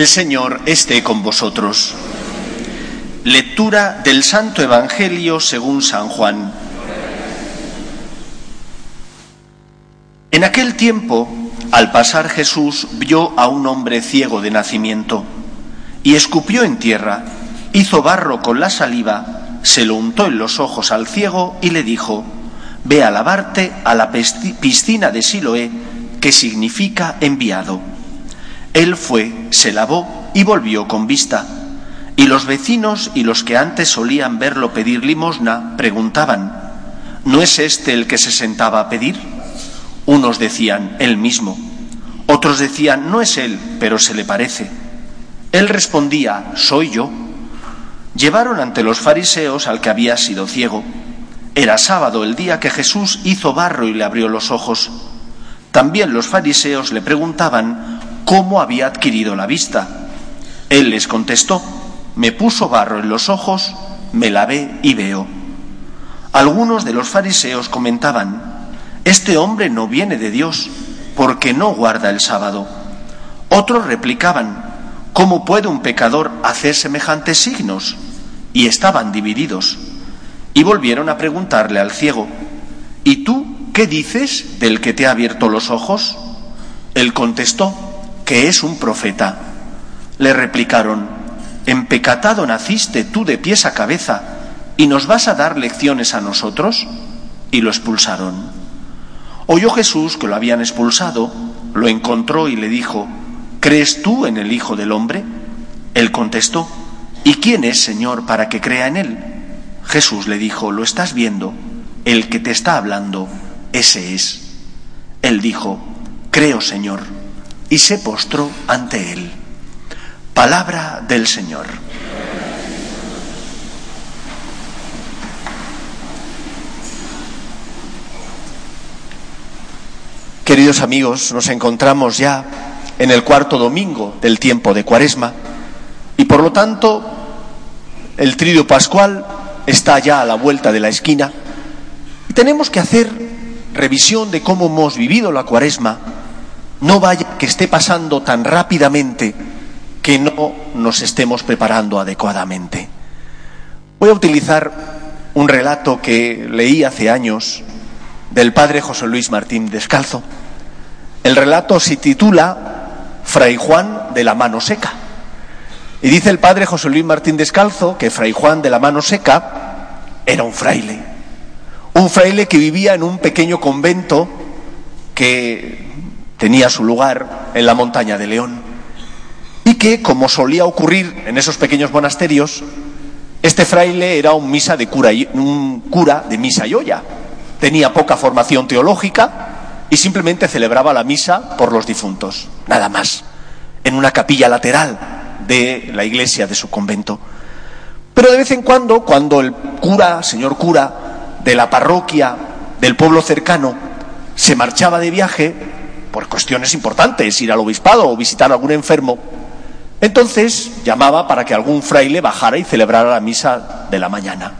El Señor esté con vosotros. Lectura del Santo Evangelio según San Juan. En aquel tiempo, al pasar Jesús vio a un hombre ciego de nacimiento y escupió en tierra, hizo barro con la saliva, se lo untó en los ojos al ciego y le dijo, Ve a lavarte a la piscina de Siloé, que significa enviado. Él fue, se lavó y volvió con vista. Y los vecinos y los que antes solían verlo pedir limosna preguntaban, ¿no es este el que se sentaba a pedir? Unos decían, él mismo. Otros decían, no es él, pero se le parece. Él respondía, soy yo. Llevaron ante los fariseos al que había sido ciego. Era sábado el día que Jesús hizo barro y le abrió los ojos. También los fariseos le preguntaban cómo había adquirido la vista. Él les contestó, me puso barro en los ojos, me lavé y veo. Algunos de los fariseos comentaban, este hombre no viene de Dios, porque no guarda el sábado. Otros replicaban, ¿cómo puede un pecador hacer semejantes signos? Y estaban divididos. Y volvieron a preguntarle al ciego, ¿y tú qué dices del que te ha abierto los ojos? Él contestó, que es un profeta. Le replicaron, ¿empecatado naciste tú de pies a cabeza y nos vas a dar lecciones a nosotros? Y lo expulsaron. Oyó Jesús que lo habían expulsado, lo encontró y le dijo, ¿crees tú en el Hijo del Hombre? Él contestó, ¿y quién es, Señor, para que crea en él? Jesús le dijo, lo estás viendo, el que te está hablando, ese es. Él dijo, creo, Señor, y se postró ante él. Palabra del Señor. Queridos amigos, nos encontramos ya en el cuarto domingo del tiempo de Cuaresma y por lo tanto el tridio pascual está ya a la vuelta de la esquina y tenemos que hacer revisión de cómo hemos vivido la Cuaresma. No vaya que esté pasando tan rápidamente que no nos estemos preparando adecuadamente. Voy a utilizar un relato que leí hace años del padre José Luis Martín Descalzo. El relato se titula Fray Juan de la mano seca. Y dice el padre José Luis Martín Descalzo que Fray Juan de la mano seca era un fraile. Un fraile que vivía en un pequeño convento que tenía su lugar en la montaña de León. Y que, como solía ocurrir en esos pequeños monasterios, este fraile era un, misa de cura, un cura de misa y olla. Tenía poca formación teológica y simplemente celebraba la misa por los difuntos, nada más, en una capilla lateral de la iglesia de su convento. Pero de vez en cuando, cuando el cura, señor cura, de la parroquia del pueblo cercano, se marchaba de viaje, por cuestiones importantes, ir al obispado o visitar a algún enfermo, entonces llamaba para que algún fraile bajara y celebrara la misa de la mañana.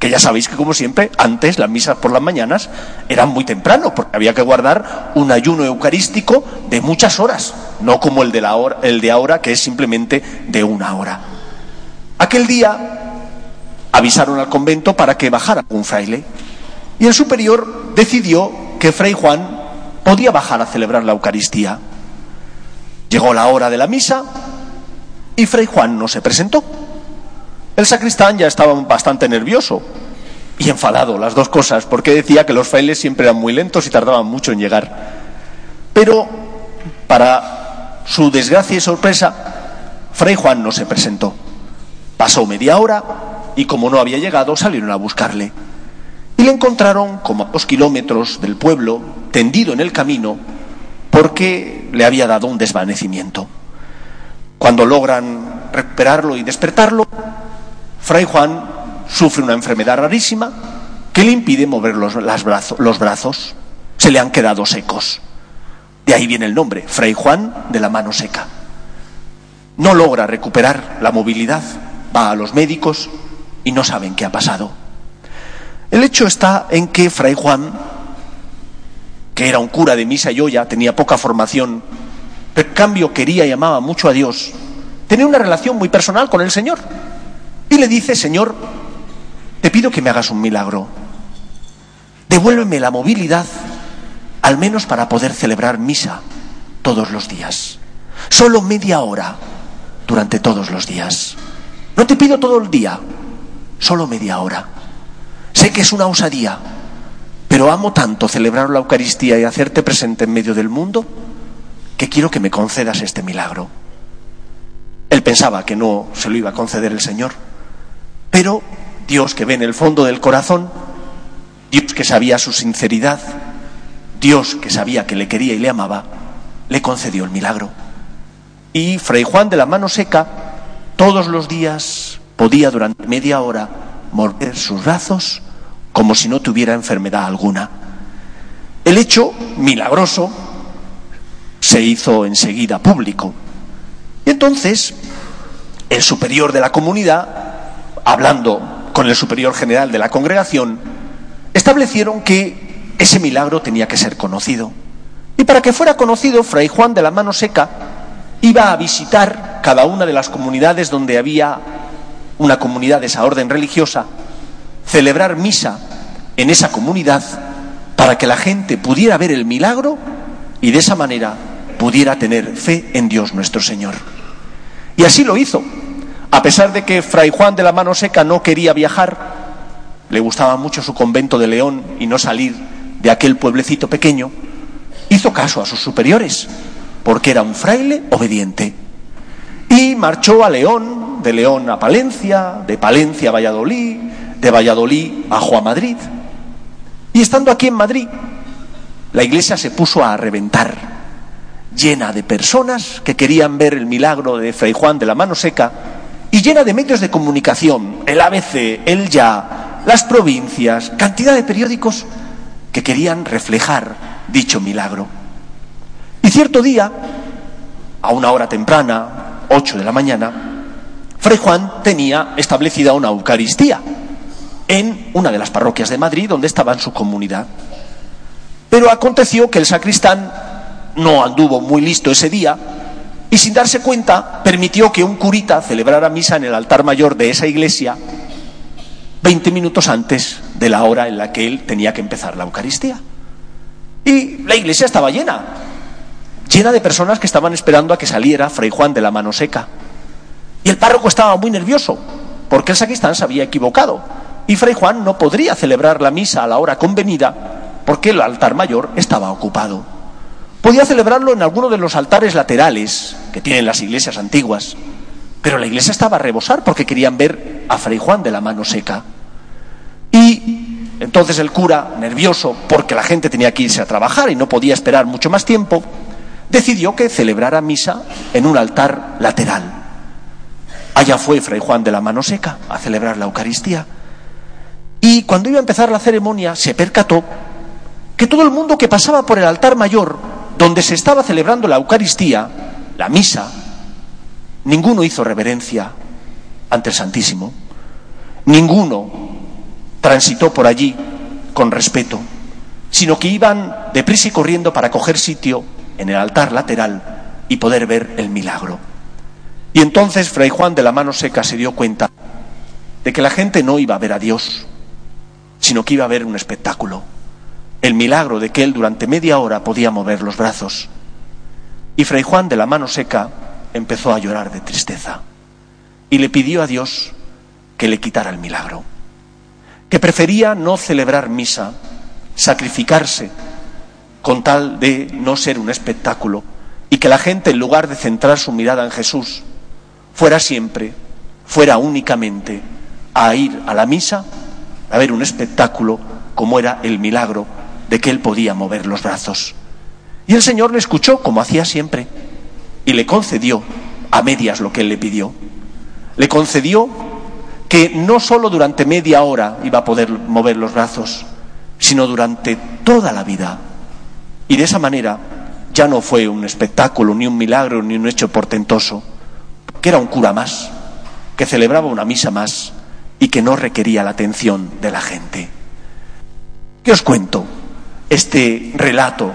Que ya sabéis que, como siempre, antes las misas por las mañanas eran muy temprano, porque había que guardar un ayuno eucarístico de muchas horas, no como el de, la hora, el de ahora, que es simplemente de una hora. Aquel día avisaron al convento para que bajara un fraile, y el superior decidió que Fray Juan podía bajar a celebrar la Eucaristía. Llegó la hora de la misa y Fray Juan no se presentó. El sacristán ya estaba bastante nervioso y enfadado, las dos cosas, porque decía que los frailes siempre eran muy lentos y tardaban mucho en llegar. Pero, para su desgracia y sorpresa, Fray Juan no se presentó. Pasó media hora y como no había llegado, salieron a buscarle. Y le encontraron como a dos kilómetros del pueblo, tendido en el camino, porque le había dado un desvanecimiento. Cuando logran recuperarlo y despertarlo, Fray Juan sufre una enfermedad rarísima que le impide mover los, los brazos. Se le han quedado secos. De ahí viene el nombre, Fray Juan de la mano seca. No logra recuperar la movilidad, va a los médicos y no saben qué ha pasado. El hecho está en que Fray Juan, que era un cura de misa y olla, tenía poca formación, pero en cambio quería y amaba mucho a Dios, tenía una relación muy personal con el Señor. Y le dice, Señor, te pido que me hagas un milagro. Devuélveme la movilidad, al menos para poder celebrar misa todos los días. Solo media hora durante todos los días. No te pido todo el día, solo media hora. Sé que es una osadía, pero amo tanto celebrar la Eucaristía y hacerte presente en medio del mundo que quiero que me concedas este milagro. Él pensaba que no se lo iba a conceder el Señor, pero Dios que ve en el fondo del corazón, Dios que sabía su sinceridad, Dios que sabía que le quería y le amaba, le concedió el milagro. Y Fray Juan de la mano seca todos los días podía durante media hora morder sus brazos como si no tuviera enfermedad alguna. El hecho milagroso se hizo enseguida público. Y entonces el superior de la comunidad, hablando con el superior general de la congregación, establecieron que ese milagro tenía que ser conocido. Y para que fuera conocido, Fray Juan de la Mano Seca iba a visitar cada una de las comunidades donde había una comunidad de esa orden religiosa, celebrar misa en esa comunidad para que la gente pudiera ver el milagro y de esa manera pudiera tener fe en Dios nuestro Señor. Y así lo hizo. A pesar de que Fray Juan de la Mano Seca no quería viajar, le gustaba mucho su convento de León y no salir de aquel pueblecito pequeño, hizo caso a sus superiores, porque era un fraile obediente. Y marchó a León, de León a Palencia, de Palencia a Valladolid, de Valladolid bajó a Madrid. Y estando aquí en Madrid, la iglesia se puso a reventar, llena de personas que querían ver el milagro de Fray Juan de la mano seca y llena de medios de comunicación, el ABC, el Ya, las provincias, cantidad de periódicos que querían reflejar dicho milagro. Y cierto día, a una hora temprana, 8 de la mañana, Fray Juan tenía establecida una Eucaristía en una de las parroquias de Madrid donde estaba en su comunidad. Pero aconteció que el sacristán no anduvo muy listo ese día y sin darse cuenta permitió que un curita celebrara misa en el altar mayor de esa iglesia 20 minutos antes de la hora en la que él tenía que empezar la Eucaristía. Y la iglesia estaba llena, llena de personas que estaban esperando a que saliera Fray Juan de la mano seca. Y el párroco estaba muy nervioso, porque el sacristán se había equivocado. Y Fray Juan no podría celebrar la misa a la hora convenida, porque el altar mayor estaba ocupado. Podía celebrarlo en alguno de los altares laterales que tienen las iglesias antiguas, pero la iglesia estaba a rebosar porque querían ver a Fray Juan de la mano seca. Y entonces el cura, nervioso, porque la gente tenía que irse a trabajar y no podía esperar mucho más tiempo, decidió que celebrara misa en un altar lateral. Allá fue Fray Juan de la Mano Seca a celebrar la Eucaristía. Y cuando iba a empezar la ceremonia se percató que todo el mundo que pasaba por el altar mayor, donde se estaba celebrando la Eucaristía, la misa, ninguno hizo reverencia ante el Santísimo, ninguno transitó por allí con respeto, sino que iban deprisa y corriendo para coger sitio en el altar lateral y poder ver el milagro. Y entonces Fray Juan de la mano seca se dio cuenta de que la gente no iba a ver a Dios, sino que iba a ver un espectáculo, el milagro de que él durante media hora podía mover los brazos. Y Fray Juan de la mano seca empezó a llorar de tristeza. Y le pidió a Dios que le quitara el milagro, que prefería no celebrar misa, sacrificarse con tal de no ser un espectáculo y que la gente, en lugar de centrar su mirada en Jesús, fuera siempre, fuera únicamente a ir a la misa, a ver un espectáculo como era el milagro de que él podía mover los brazos. Y el Señor le escuchó como hacía siempre y le concedió a medias lo que él le pidió. Le concedió que no solo durante media hora iba a poder mover los brazos, sino durante toda la vida y de esa manera ya no fue un espectáculo, ni un milagro, ni un hecho portentoso, que era un cura más, que celebraba una misa más y que no requería la atención de la gente. ¿Qué os cuento? Este relato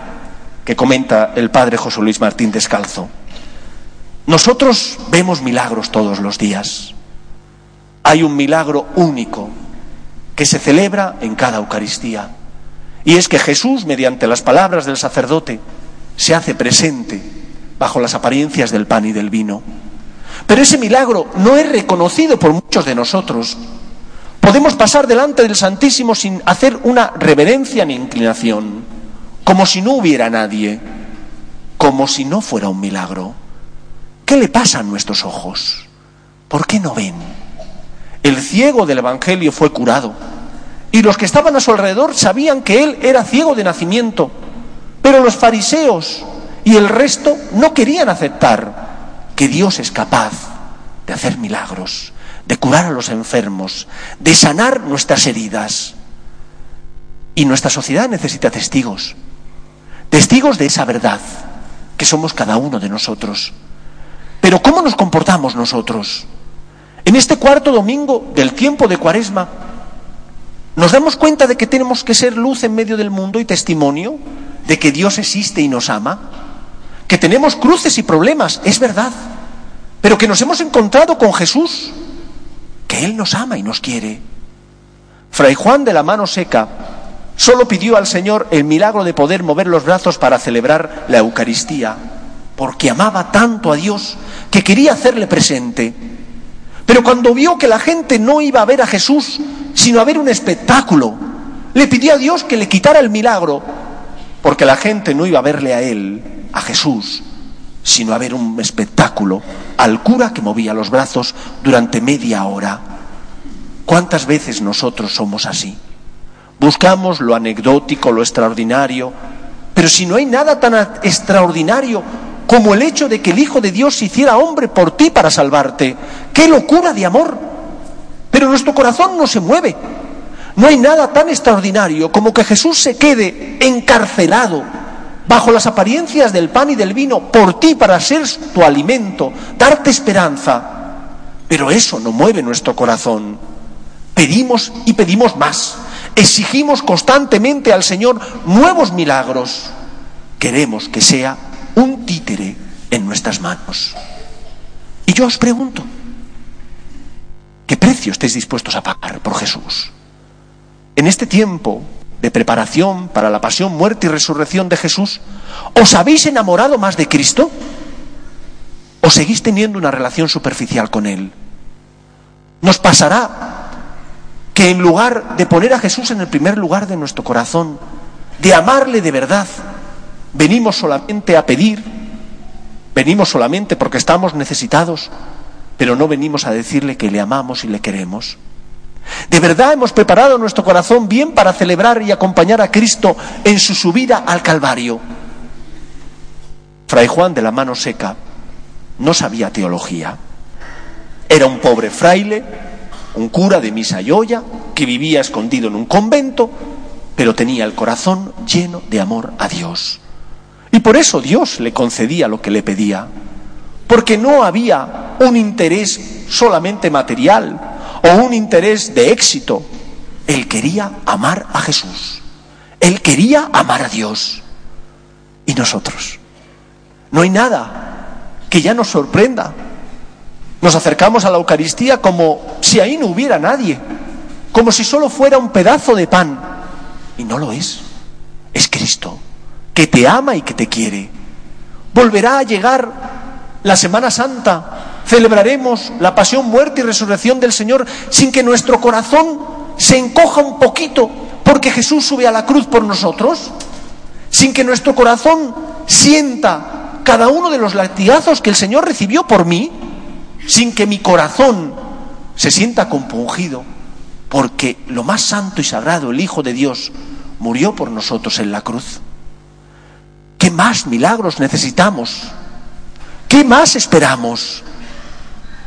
que comenta el padre José Luis Martín Descalzo. Nosotros vemos milagros todos los días. Hay un milagro único que se celebra en cada Eucaristía. Y es que Jesús, mediante las palabras del sacerdote, se hace presente bajo las apariencias del pan y del vino. Pero ese milagro no es reconocido por muchos de nosotros. Podemos pasar delante del Santísimo sin hacer una reverencia ni inclinación, como si no hubiera nadie, como si no fuera un milagro. ¿Qué le pasa a nuestros ojos? ¿Por qué no ven? El ciego del Evangelio fue curado y los que estaban a su alrededor sabían que él era ciego de nacimiento, pero los fariseos y el resto no querían aceptar que Dios es capaz de hacer milagros, de curar a los enfermos, de sanar nuestras heridas. Y nuestra sociedad necesita testigos, testigos de esa verdad que somos cada uno de nosotros. Pero ¿cómo nos comportamos nosotros? En este cuarto domingo del tiempo de Cuaresma, ¿nos damos cuenta de que tenemos que ser luz en medio del mundo y testimonio de que Dios existe y nos ama? Que tenemos cruces y problemas, es verdad, pero que nos hemos encontrado con Jesús, que Él nos ama y nos quiere. Fray Juan de la mano seca solo pidió al Señor el milagro de poder mover los brazos para celebrar la Eucaristía porque amaba tanto a Dios que quería hacerle presente. Pero cuando vio que la gente no iba a ver a Jesús, sino a ver un espectáculo, le pidió a Dios que le quitara el milagro, porque la gente no iba a verle a él, a Jesús, sino a ver un espectáculo, al cura que movía los brazos durante media hora. ¿Cuántas veces nosotros somos así? Buscamos lo anecdótico, lo extraordinario, pero si no hay nada tan extraordinario como el hecho de que el Hijo de Dios se hiciera hombre por ti para salvarte. ¡Qué locura de amor! Pero nuestro corazón no se mueve. No hay nada tan extraordinario como que Jesús se quede encarcelado bajo las apariencias del pan y del vino por ti para ser tu alimento, darte esperanza. Pero eso no mueve nuestro corazón. Pedimos y pedimos más. Exigimos constantemente al Señor nuevos milagros. Queremos que sea un títere en nuestras manos. Y yo os pregunto, ¿qué precio estáis dispuestos a pagar por Jesús? En este tiempo de preparación para la pasión, muerte y resurrección de Jesús, ¿os habéis enamorado más de Cristo? ¿O seguís teniendo una relación superficial con Él? Nos pasará que en lugar de poner a Jesús en el primer lugar de nuestro corazón, de amarle de verdad, venimos solamente a pedir, venimos solamente porque estamos necesitados, pero no venimos a decirle que le amamos y le queremos. ¿De verdad hemos preparado nuestro corazón bien para celebrar y acompañar a Cristo en su subida al Calvario? Fray Juan de la mano seca no sabía teología. Era un pobre fraile, un cura de misa y olla, que vivía escondido en un convento, pero tenía el corazón lleno de amor a Dios. Y por eso Dios le concedía lo que le pedía, porque no había un interés solamente material o un interés de éxito. Él quería amar a Jesús, él quería amar a Dios. Y nosotros, no hay nada que ya nos sorprenda. Nos acercamos a la Eucaristía como si ahí no hubiera nadie, como si solo fuera un pedazo de pan. Y no lo es, es Cristo que te ama y que te quiere. Volverá a llegar la Semana Santa, celebraremos la pasión, muerte y resurrección del Señor sin que nuestro corazón se encoja un poquito porque Jesús sube a la cruz por nosotros, sin que nuestro corazón sienta cada uno de los latigazos que el Señor recibió por mí, sin que mi corazón se sienta compungido, porque lo más santo y sagrado, el Hijo de Dios, murió por nosotros en la cruz. ¿Qué más milagros necesitamos? ¿Qué más esperamos?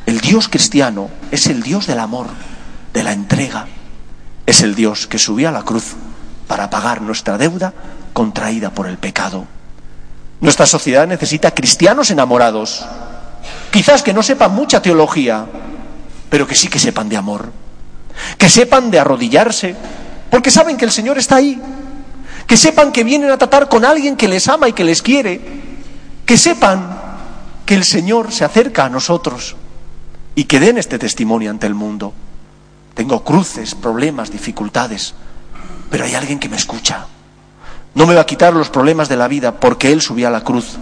El Dios cristiano es el Dios del amor, de la entrega. Es el Dios que subió a la cruz para pagar nuestra deuda contraída por el pecado. Nuestra sociedad necesita cristianos enamorados, quizás que no sepan mucha teología, pero que sí que sepan de amor, que sepan de arrodillarse, porque saben que el Señor está ahí que sepan que vienen a tratar con alguien que les ama y que les quiere, que sepan que el Señor se acerca a nosotros y que den este testimonio ante el mundo. Tengo cruces, problemas, dificultades, pero hay alguien que me escucha. No me va a quitar los problemas de la vida porque Él subió a la cruz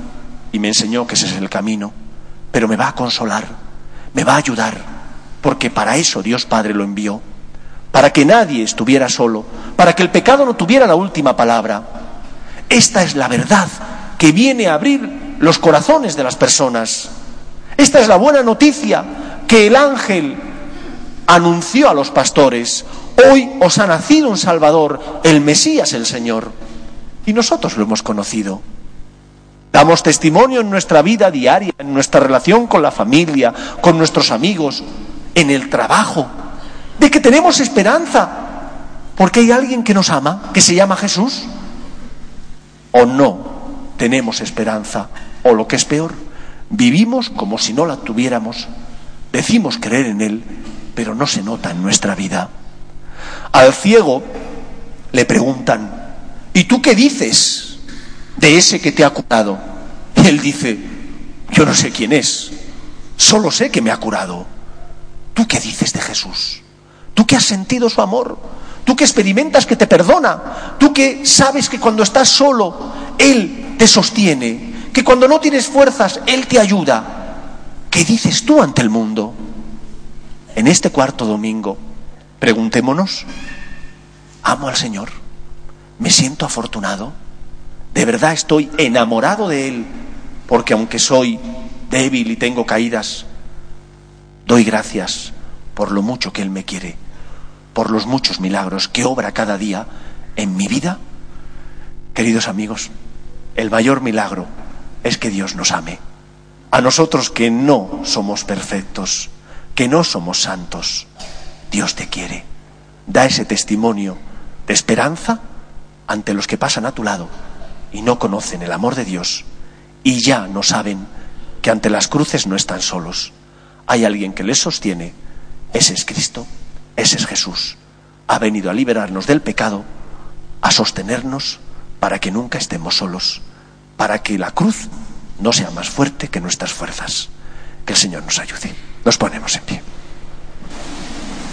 y me enseñó que ese es el camino, pero me va a consolar, me va a ayudar, porque para eso Dios Padre lo envió, para que nadie estuviera solo, para que el pecado no tuviera la última palabra. Esta es la verdad que viene a abrir los corazones de las personas. Esta es la buena noticia que el ángel anunció a los pastores. Hoy os ha nacido un Salvador, el Mesías el Señor. Y nosotros lo hemos conocido. Damos testimonio en nuestra vida diaria, en nuestra relación con la familia, con nuestros amigos, en el trabajo, de que tenemos esperanza, porque hay alguien que nos ama, que se llama Jesús. O no tenemos esperanza, o lo que es peor, vivimos como si no la tuviéramos, decimos creer en Él, pero no se nota en nuestra vida. Al ciego le preguntan, ¿y tú qué dices de ese que te ha curado? Y él dice, yo no sé quién es, solo sé que me ha curado. ¿Tú qué dices de Jesús? ¿Tú que has sentido su amor? ¿Tú que experimentas que te perdona? ¿Tú que sabes que cuando estás solo, Él te sostiene? Que cuando no tienes fuerzas, Él te ayuda. ¿Qué dices tú ante el mundo? En este cuarto domingo, preguntémonos, ¿amo al Señor? ¿Me siento afortunado? ¿De verdad estoy enamorado de Él? Porque aunque soy débil y tengo caídas, doy gracias por lo mucho que Él me quiere, por los muchos milagros que obra cada día en mi vida. Queridos amigos, el mayor milagro es que Dios nos ame. A nosotros que no somos perfectos, que no somos santos, Dios te quiere. Da ese testimonio de esperanza ante los que pasan a tu lado y no conocen el amor de Dios y ya no saben que ante las cruces no están solos. Hay alguien que les sostiene. Ese es Cristo, ese es Jesús. Ha venido a liberarnos del pecado, a sostenernos para que nunca estemos solos, para que la cruz no sea más fuerte que nuestras fuerzas. Que el Señor nos ayude. Nos ponemos en pie.